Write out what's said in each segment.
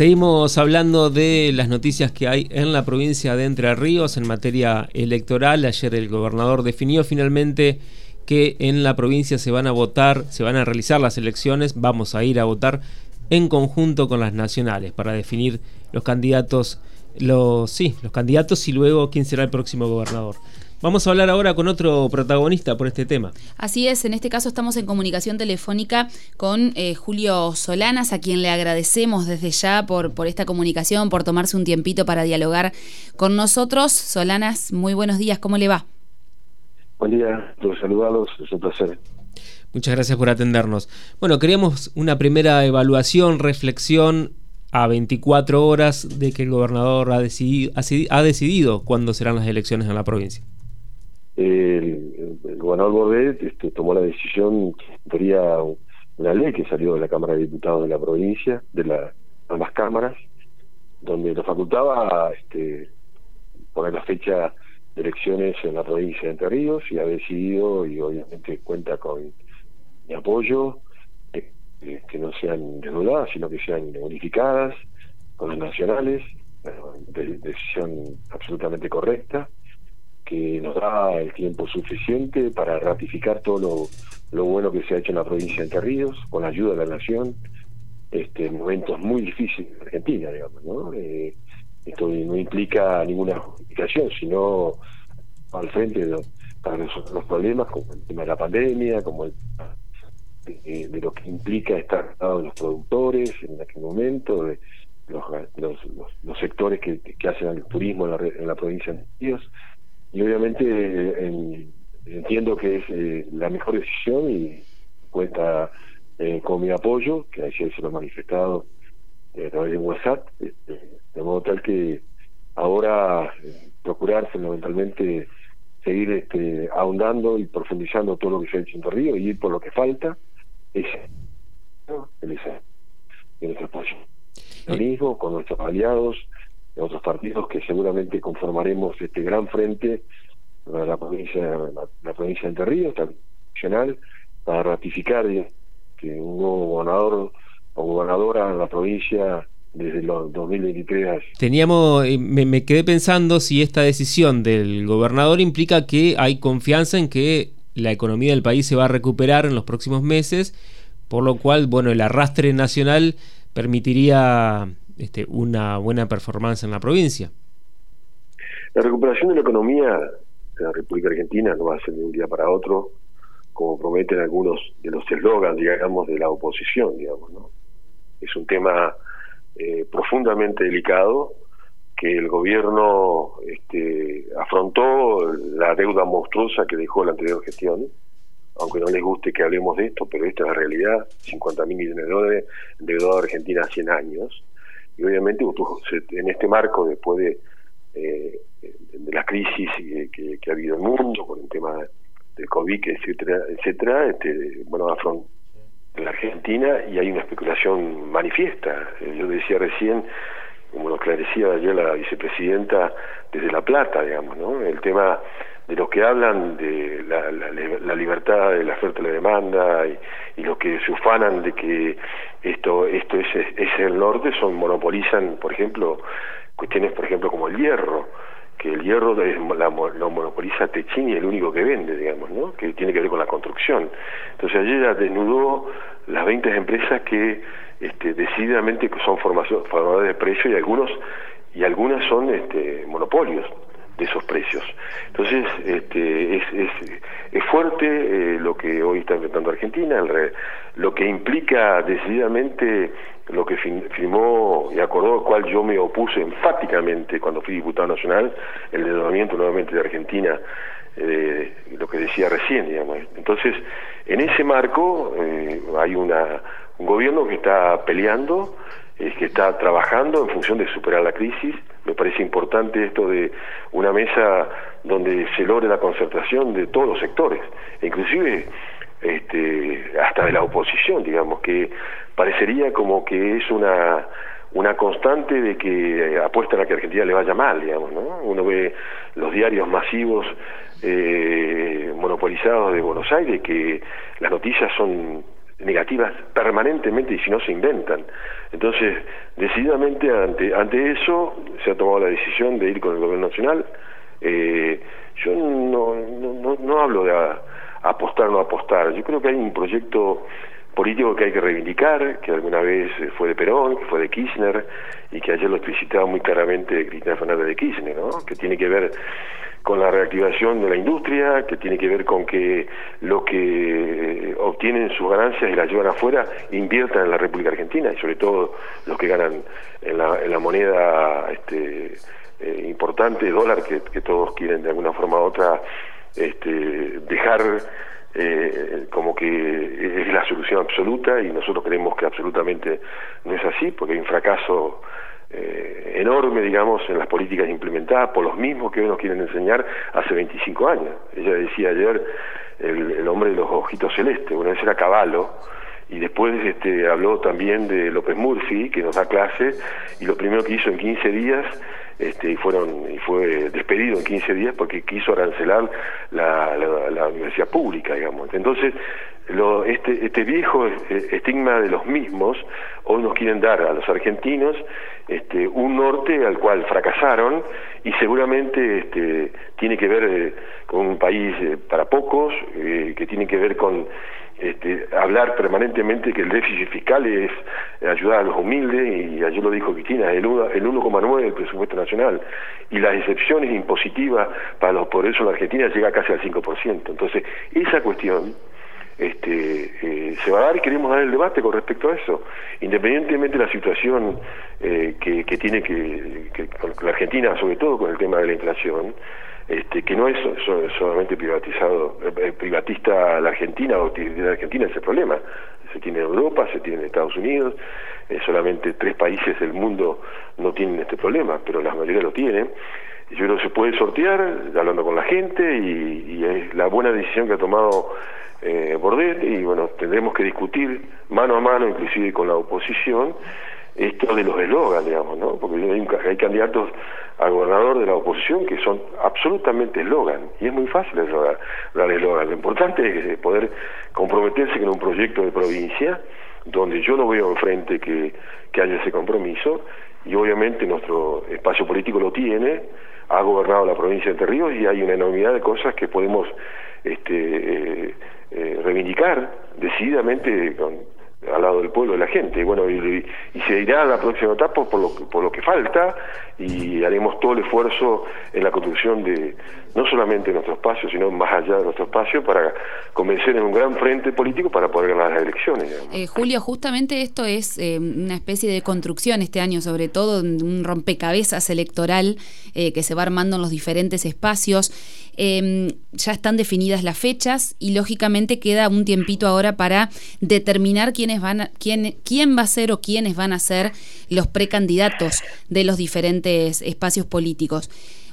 Seguimos hablando de las noticias que hay en la provincia de Entre Ríos en materia electoral. Ayer el gobernador definió finalmente que en la provincia se van a votar, se van a realizar las elecciones, vamos a ir a votar en conjunto con las nacionales para definir los candidatos, los sí, los candidatos y luego quién será el próximo gobernador. Vamos a hablar ahora con otro protagonista por este tema. Así es, en este caso estamos en comunicación telefónica con eh, Julio Solanas, a quien le agradecemos desde ya por, por esta comunicación, por tomarse un tiempito para dialogar con nosotros. Solanas, muy buenos días, ¿cómo le va? Buen día, los saludados, es un placer. Muchas gracias por atendernos. Bueno, queríamos una primera evaluación, reflexión a 24 horas de que el gobernador ha decidido, ha decidido cuándo serán las elecciones en la provincia el, gobernador Bordet este, tomó la decisión, sería una ley que salió de la Cámara de Diputados de la provincia, de la, ambas cámaras, donde lo facultaba este, poner la fecha de elecciones en la provincia de Entre Ríos y ha decidido, y obviamente cuenta con mi apoyo, eh, que no sean desnudadas, sino que sean unificadas con las nacionales, decisión absolutamente correcta que nos da el tiempo suficiente para ratificar todo lo, bueno que se ha hecho en la provincia de Entre Ríos, con la ayuda de la Nación, este, momentos muy difíciles en Argentina, digamos, ¿no? Eh, esto no implica ninguna justificación, sino al frente de, para resolver los problemas, como el tema de la pandemia, como el, de, lo que implica estar lado de los productores en aquel momento, de los, los, sectores que, que, hacen el turismo en la, en la provincia de Ríos y obviamente entiendo que es eh, la mejor decisión y cuenta eh, con mi apoyo, que ayer se lo he manifestado eh, a través de WhatsApp, este, de modo tal que ahora procurar fundamentalmente seguir este, ahondando y profundizando todo lo que se ha hecho en Río y ir por lo que falta, es el, el, apoyo. Con nuestros aliados, de otros partidos que seguramente conformaremos este gran frente para la provincia, la, provincia de Entre Ríos, nacional, para ratificar que un nuevo gobernador o gobernadora en la provincia desde el 2023. Teníamos, eh, me, me, quedé pensando si esta decisión del gobernador implica que hay confianza en que la economía del país se va a recuperar en los próximos meses, por lo cual, bueno, el arrastre nacional permitiría este, una buena performance en la provincia. La recuperación de la economía de la República Argentina no va a ser de un día para otro, como prometen algunos de los eslogans, digamos, de la oposición, digamos, ¿no? Es un tema eh, profundamente delicado que el gobierno este, afrontó la deuda monstruosa que dejó la anterior gestión, aunque no les guste que hablemos de esto, pero esta es la realidad, 50 mil millones de dólares endeudado a Argentina hace 100 años, y obviamente en este marco, después de, eh, de la crisis que, ha habido en el mundo, con el tema del COVID, etcétera, etcétera, este, bueno, afrontó la Argentina y hay una especulación manifiesta. Eh, yo decía recién, como lo esclarecía ayer la vicepresidenta desde La Plata, digamos, ¿no? El tema de los que hablan de la, la, libertad de la oferta y la demanda y, y, los que se ufanan de que esto esto es, es el norte son monopolizan por ejemplo cuestiones por ejemplo como el hierro que el hierro es, la, lo monopoliza Techini el único que vende digamos no que tiene que ver con la construcción. Entonces ayer ya desnudó las 20 empresas que este, decididamente son formadores de precios y algunos y algunas son este, monopolios de esos precios. Entonces, este, es, es, fuerte eh, lo que hoy está enfrentando Argentina, lo que implica decididamente lo que firmó y acordó, al cual yo me opuse enfáticamente cuando fui diputado nacional, el desdoblamiento nuevamente de Argentina, eh, lo que decía recién, digamos. Entonces, en ese marco eh, hay una, un gobierno que está peleando, eh, que está trabajando en función de superar la crisis, me parece importante esto de una mesa donde se logre la concertación de todos los sectores, inclusive este, hasta de la oposición, digamos, que parecería como que es una una constante de que apuestan a que Argentina le vaya mal, digamos, ¿no? Uno ve los diarios masivos eh, monopolizados de Buenos Aires que las noticias son negativas permanentemente y si no se inventan. Entonces, decididamente ante, ante eso se ha tomado la decisión de ir con el gobierno nacional. Eh, yo no, no, no, hablo de apostar o no apostar, yo creo que hay un proyecto político que hay que reivindicar, que alguna vez fue de Perón, que fue de Kirchner, y que ayer lo explicitaba muy claramente Cristina Fernández de Kirchner, ¿no? que tiene que ver con la reactivación de la industria, que tiene que ver con que lo que obtienen sus ganancias y las llevan afuera inviertan en la República Argentina, y sobre todo los que ganan en la, en la moneda este, eh, importante, dólar, que, que todos quieren de alguna forma u otra este, dejar eh, como que es la solución absoluta y nosotros creemos que absolutamente no es así, porque hay un fracaso eh, enorme, digamos, en las políticas implementadas por los mismos que hoy nos quieren enseñar hace 25 años. Ella decía ayer el, hombre de los ojitos celestes, bueno, ese era Caballo, y después este, habló también de López Murphy, que nos da clase, y lo primero que hizo en 15 días este, y fueron y fue despedido en 15 días porque quiso arancelar la, la, universidad pública, digamos. Entonces, lo, este, este viejo estigma de los mismos hoy nos quieren dar a los argentinos este, un norte al cual fracasaron y seguramente este, tiene que ver eh, con un país eh, para pocos, eh, que tiene que ver con este, hablar permanentemente que el déficit fiscal es ayudar a los humildes, y ayer lo dijo Cristina, el 1,9 del presupuesto nacional, y las excepciones impositivas para los poderosos en la Argentina llega casi al 5%. Entonces, esa cuestión este, eh, se va a dar y queremos dar el debate con respecto a eso, independientemente de la situación eh, que, tiene que, la Argentina, sobre todo con el tema de la inflación, este, que no es solamente privatizado, eh, eh, privatista la Argentina o la Argentina es el problema. Se tiene en Europa, se tiene en Estados Unidos, solamente tres países del mundo no tienen este problema, pero la mayoría lo tienen. Yo creo que se puede sortear hablando con la gente y, es la buena decisión que ha tomado eh, Bordet y bueno, tendremos que discutir mano a mano, inclusive con la oposición, esto de los eslogans, digamos, ¿no? Porque hay, hay candidatos a gobernador de la oposición que son absolutamente eslogan, y es muy fácil dar eslogan. Lo importante es poder comprometerse con un proyecto de provincia donde yo no veo enfrente que, que haya ese compromiso, y obviamente nuestro espacio político lo tiene, ha gobernado la provincia de Entre Ríos y hay una enormidad de cosas que podemos este, eh, eh, reivindicar decididamente con, al lado del pueblo, de la gente. Y bueno, y, se irá a la próxima etapa por lo, por lo que falta y haremos todo el esfuerzo en la construcción de no solamente nuestro espacio, sino más allá de nuestro espacio para convencer en un gran frente político para poder ganar las elecciones. Eh, Julio, justamente esto es eh, una especie de construcción este año, sobre todo un rompecabezas electoral eh, que se va armando en los diferentes espacios. Em, ya están definidas las fechas y lógicamente queda un tiempito ahora para determinar quiénes van a, quién, quién va a ser o quiénes van a ser los precandidatos de los diferentes espacios políticos.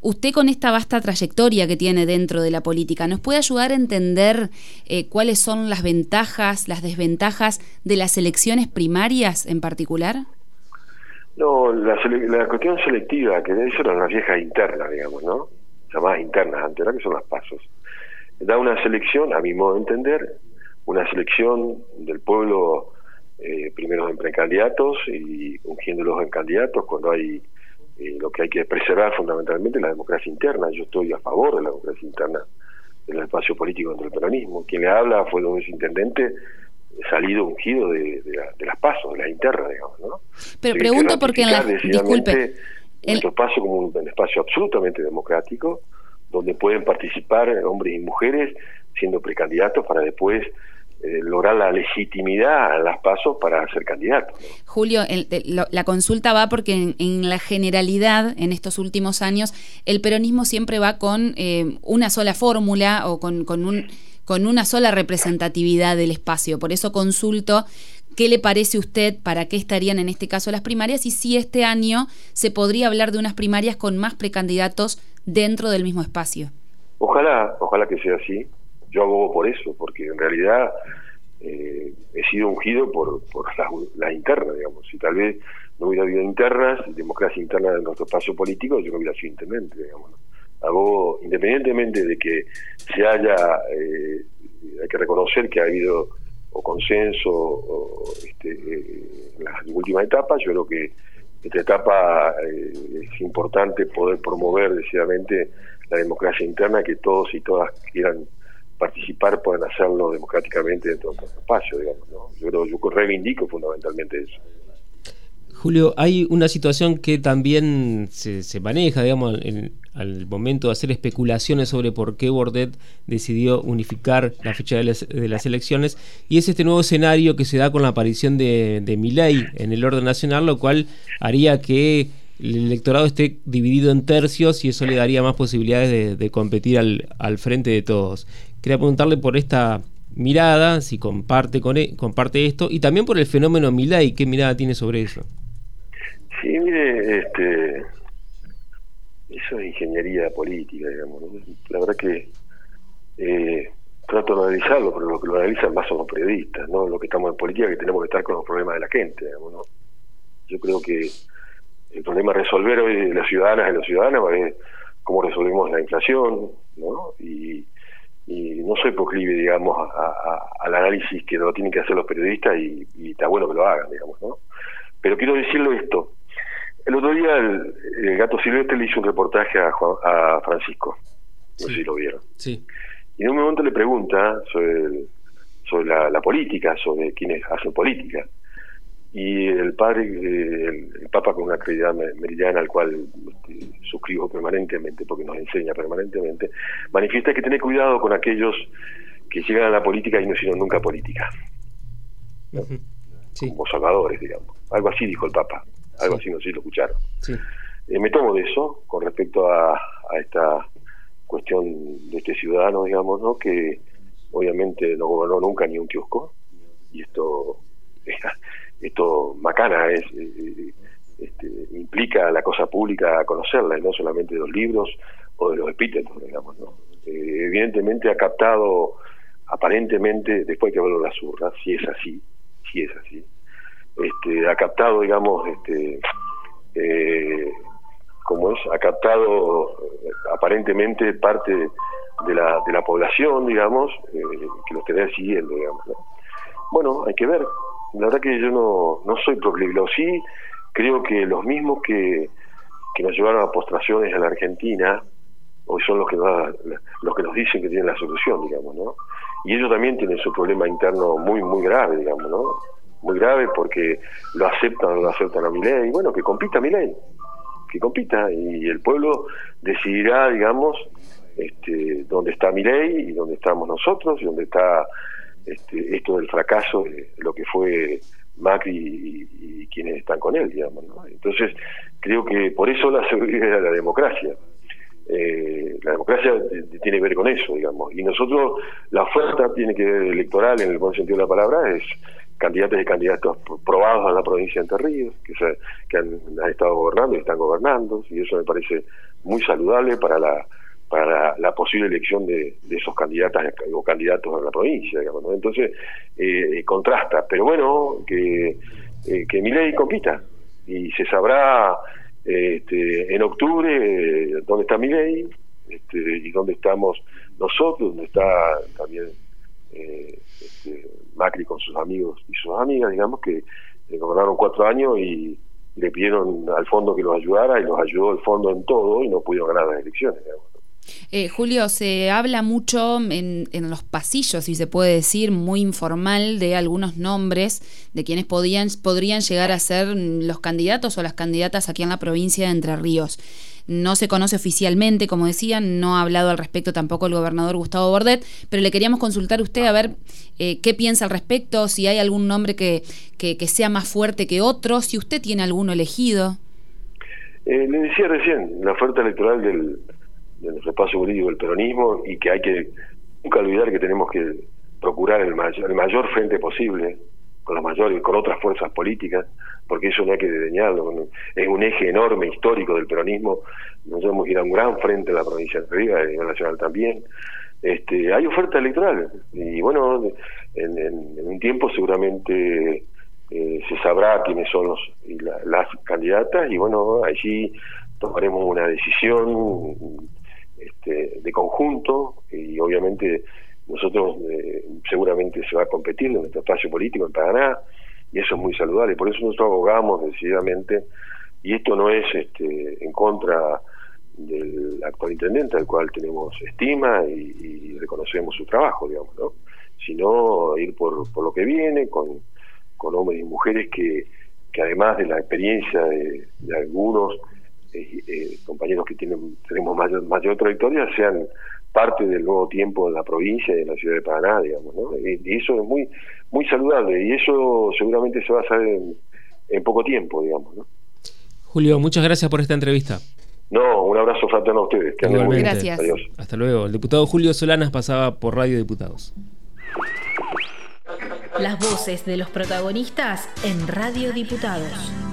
Usted con esta vasta trayectoria que tiene dentro de la política, ¿nos puede ayudar a entender eh, cuáles son las ventajas, las desventajas de las elecciones primarias en particular? No, la, cuestión selectiva, que eso eran las viejas internas, digamos, ¿no? Llamadas internas antes, que son las pasos. Da una selección, a mi modo de entender, una selección del pueblo eh, primero en precandidatos y ungiéndolos en candidatos cuando hay eh, lo que hay que preservar fundamentalmente la democracia interna. Yo estoy a favor de la democracia interna del espacio político dentro del peronismo. Quien le habla fue un intendente salido ungido de, las pasos, de las internas, digamos. ¿no? Pero pregunto porque en la... Disculpe nuestro espacio como un, espacio absolutamente democrático, donde pueden participar hombres y mujeres siendo precandidatos para después eh, lograr la legitimidad a las pasos para ser candidatos. Julio, la consulta va porque en, la generalidad, en estos últimos años, el peronismo siempre va con eh, una sola fórmula o con, con, un, con una sola representatividad del espacio. Por eso consulto ¿Qué le parece a usted para qué estarían en este caso las primarias y si este año se podría hablar de unas primarias con más precandidatos dentro del mismo espacio? Ojalá, ojalá que sea así. Yo abogo por eso, porque en realidad eh, he sido ungido por, por las internas, digamos. Si tal vez no hubiera habido internas, democracia interna de nuestro espacio político, yo no hubiera sido intendente, digamos. Abogo, independientemente de que se haya, eh, hay que reconocer que ha habido o consenso este, eh, en las últimas etapas. Yo creo que esta etapa eh, es importante poder promover decididamente la democracia interna, que todos y todas quieran participar, puedan hacerlo democráticamente dentro de nuestro espacio, digamos. ¿no? Yo creo, yo reivindico fundamentalmente eso. Julio, hay una situación que también se, se maneja, digamos, en, al momento de hacer especulaciones sobre por qué Bordet decidió unificar la fecha de las, elecciones, y es este nuevo escenario que se da con la aparición de, de Milei en el orden nacional, lo cual haría que el electorado esté dividido en tercios y eso le daría más posibilidades de, competir al, al, frente de todos. Quería preguntarle por esta mirada, si comparte, con, e, comparte esto, y también por el fenómeno Milei, ¿qué mirada tiene sobre eso? Sí, mire, este, eso es ingeniería política, digamos. La verdad que eh, trato de analizarlo, pero lo que lo analizan más son los periodistas, no lo que estamos en política, que tenemos que estar con los problemas de la gente. Digamos, Yo creo que el problema a resolver hoy de las ciudadanas y los ciudadanos es cómo resolvemos la inflación, ¿no? Y, no soy proclive, digamos, al análisis que lo tienen que hacer los periodistas y, y está bueno que lo hagan, digamos, ¿no? Pero quiero decirlo esto, el otro día el, Gato Silvestre le hizo un reportaje a, a Francisco, no sé si lo vieron. Sí. Y en un momento le pregunta sobre, sobre la, política, sobre quienes hacen política. Y el padre, el, Papa con una credibilidad meridiana al cual este, suscribo permanentemente, porque nos enseña permanentemente, manifiesta que tiene cuidado con aquellos que llegan a la política y no hicieron nunca política. Como salvadores, digamos. Algo así dijo el Papa algo así, no sé si lo escucharon. Eh, me tomo de eso con respecto a, a, esta cuestión de este ciudadano, digamos, ¿no? que obviamente no gobernó nunca ni un kiosco, y esto, esto macana es, eh, este, implica la cosa pública a conocerla, y no solamente de los libros o de los epítetos, digamos. ¿no? Eh, evidentemente ha captado, aparentemente, después que verlo las urnas, si es así, si es así, este, ha captado, digamos, este, eh, como es, ha captado eh, aparentemente parte de la, de la población, digamos, eh, que lo estaría siguiendo, digamos. Bueno, hay que ver. La verdad que yo no, no soy proclive. Sí, creo que los mismos que, que nos llevaron a postraciones en la Argentina, hoy son los que, nos, los que nos dicen que tienen la solución, digamos, ¿no? Y ellos también tienen su problema interno muy, muy grave, digamos, ¿no? Muy grave porque lo aceptan o no lo aceptan a mi ley. Bueno, que compita mi ley, que compita y el pueblo decidirá, digamos, este, dónde está mi ley y dónde estamos nosotros y dónde está este, esto del fracaso de lo que fue Macri y, quienes están con él, digamos. Entonces, creo que por eso la seguridad de la democracia. Eh, la democracia tiene que ver con eso, digamos. Y nosotros, la oferta tiene que ver electoral, en el buen sentido de la palabra, es candidatos y candidatos probados en la provincia de Entre Ríos, que, se, que han, estado gobernando y están gobernando, y eso me parece muy saludable para la para la, posible elección de, esos candidatas o candidatos en la provincia, Entonces, eh, contrasta, pero bueno, que, eh, que mi ley compita, y se sabrá este, en octubre eh, dónde está mi ley, este, y dónde estamos nosotros, dónde está también eh, este, Macri con sus amigos y sus amigas, digamos, que gobernaron cuatro años y le pidieron al fondo que los ayudara y los ayudó el fondo en todo y no pudieron ganar las elecciones. Eh, Julio, se habla mucho en, en, los pasillos, si se puede decir, muy informal, de algunos nombres de quienes podían, podrían llegar a ser los candidatos o las candidatas aquí en la provincia de Entre Ríos no se conoce oficialmente, como decían, no ha hablado al respecto tampoco el gobernador Gustavo Bordet, pero le queríamos consultar a usted a ver eh, qué piensa al respecto, si hay algún nombre que, que, sea más fuerte que otro, si usted tiene alguno elegido. Eh, le decía recién, la oferta electoral del, del espacio político del peronismo y que hay que nunca olvidar que tenemos que procurar el mayor, el mayor frente posible con los mayores, con otras fuerzas políticas, porque eso no hay que desdeñarlo. Es un eje enorme histórico del peronismo. Nosotros hemos ido a un gran frente en la provincia de Río, a nivel nacional también. Este, hay oferta electoral y bueno, en, un tiempo seguramente eh, se sabrá quiénes son los, las candidatas y bueno, allí tomaremos una decisión este, de conjunto y obviamente nosotros eh, seguramente se va a competir en nuestro espacio político en Paraná y eso es muy saludable. Por eso nosotros abogamos decididamente y esto no es este, en contra del actual intendente al cual tenemos estima y, reconocemos su trabajo, digamos, ¿no? sino ir por, por lo que viene con, con hombres y mujeres que, que además de la experiencia de, algunos eh, eh, compañeros que tienen tenemos mayor, mayor trayectoria sean parte del nuevo tiempo de la provincia y de la ciudad de Paraná, digamos, ¿no? Y, eso es muy muy saludable y eso seguramente se va a saber en, poco tiempo, digamos, ¿no? Julio, muchas gracias por esta entrevista. No, un abrazo fraterno a ustedes. Que muy Gracias. Adiós. Hasta luego. El diputado Julio Solanas pasaba por Radio Diputados. Las voces de los protagonistas en Radio Diputados.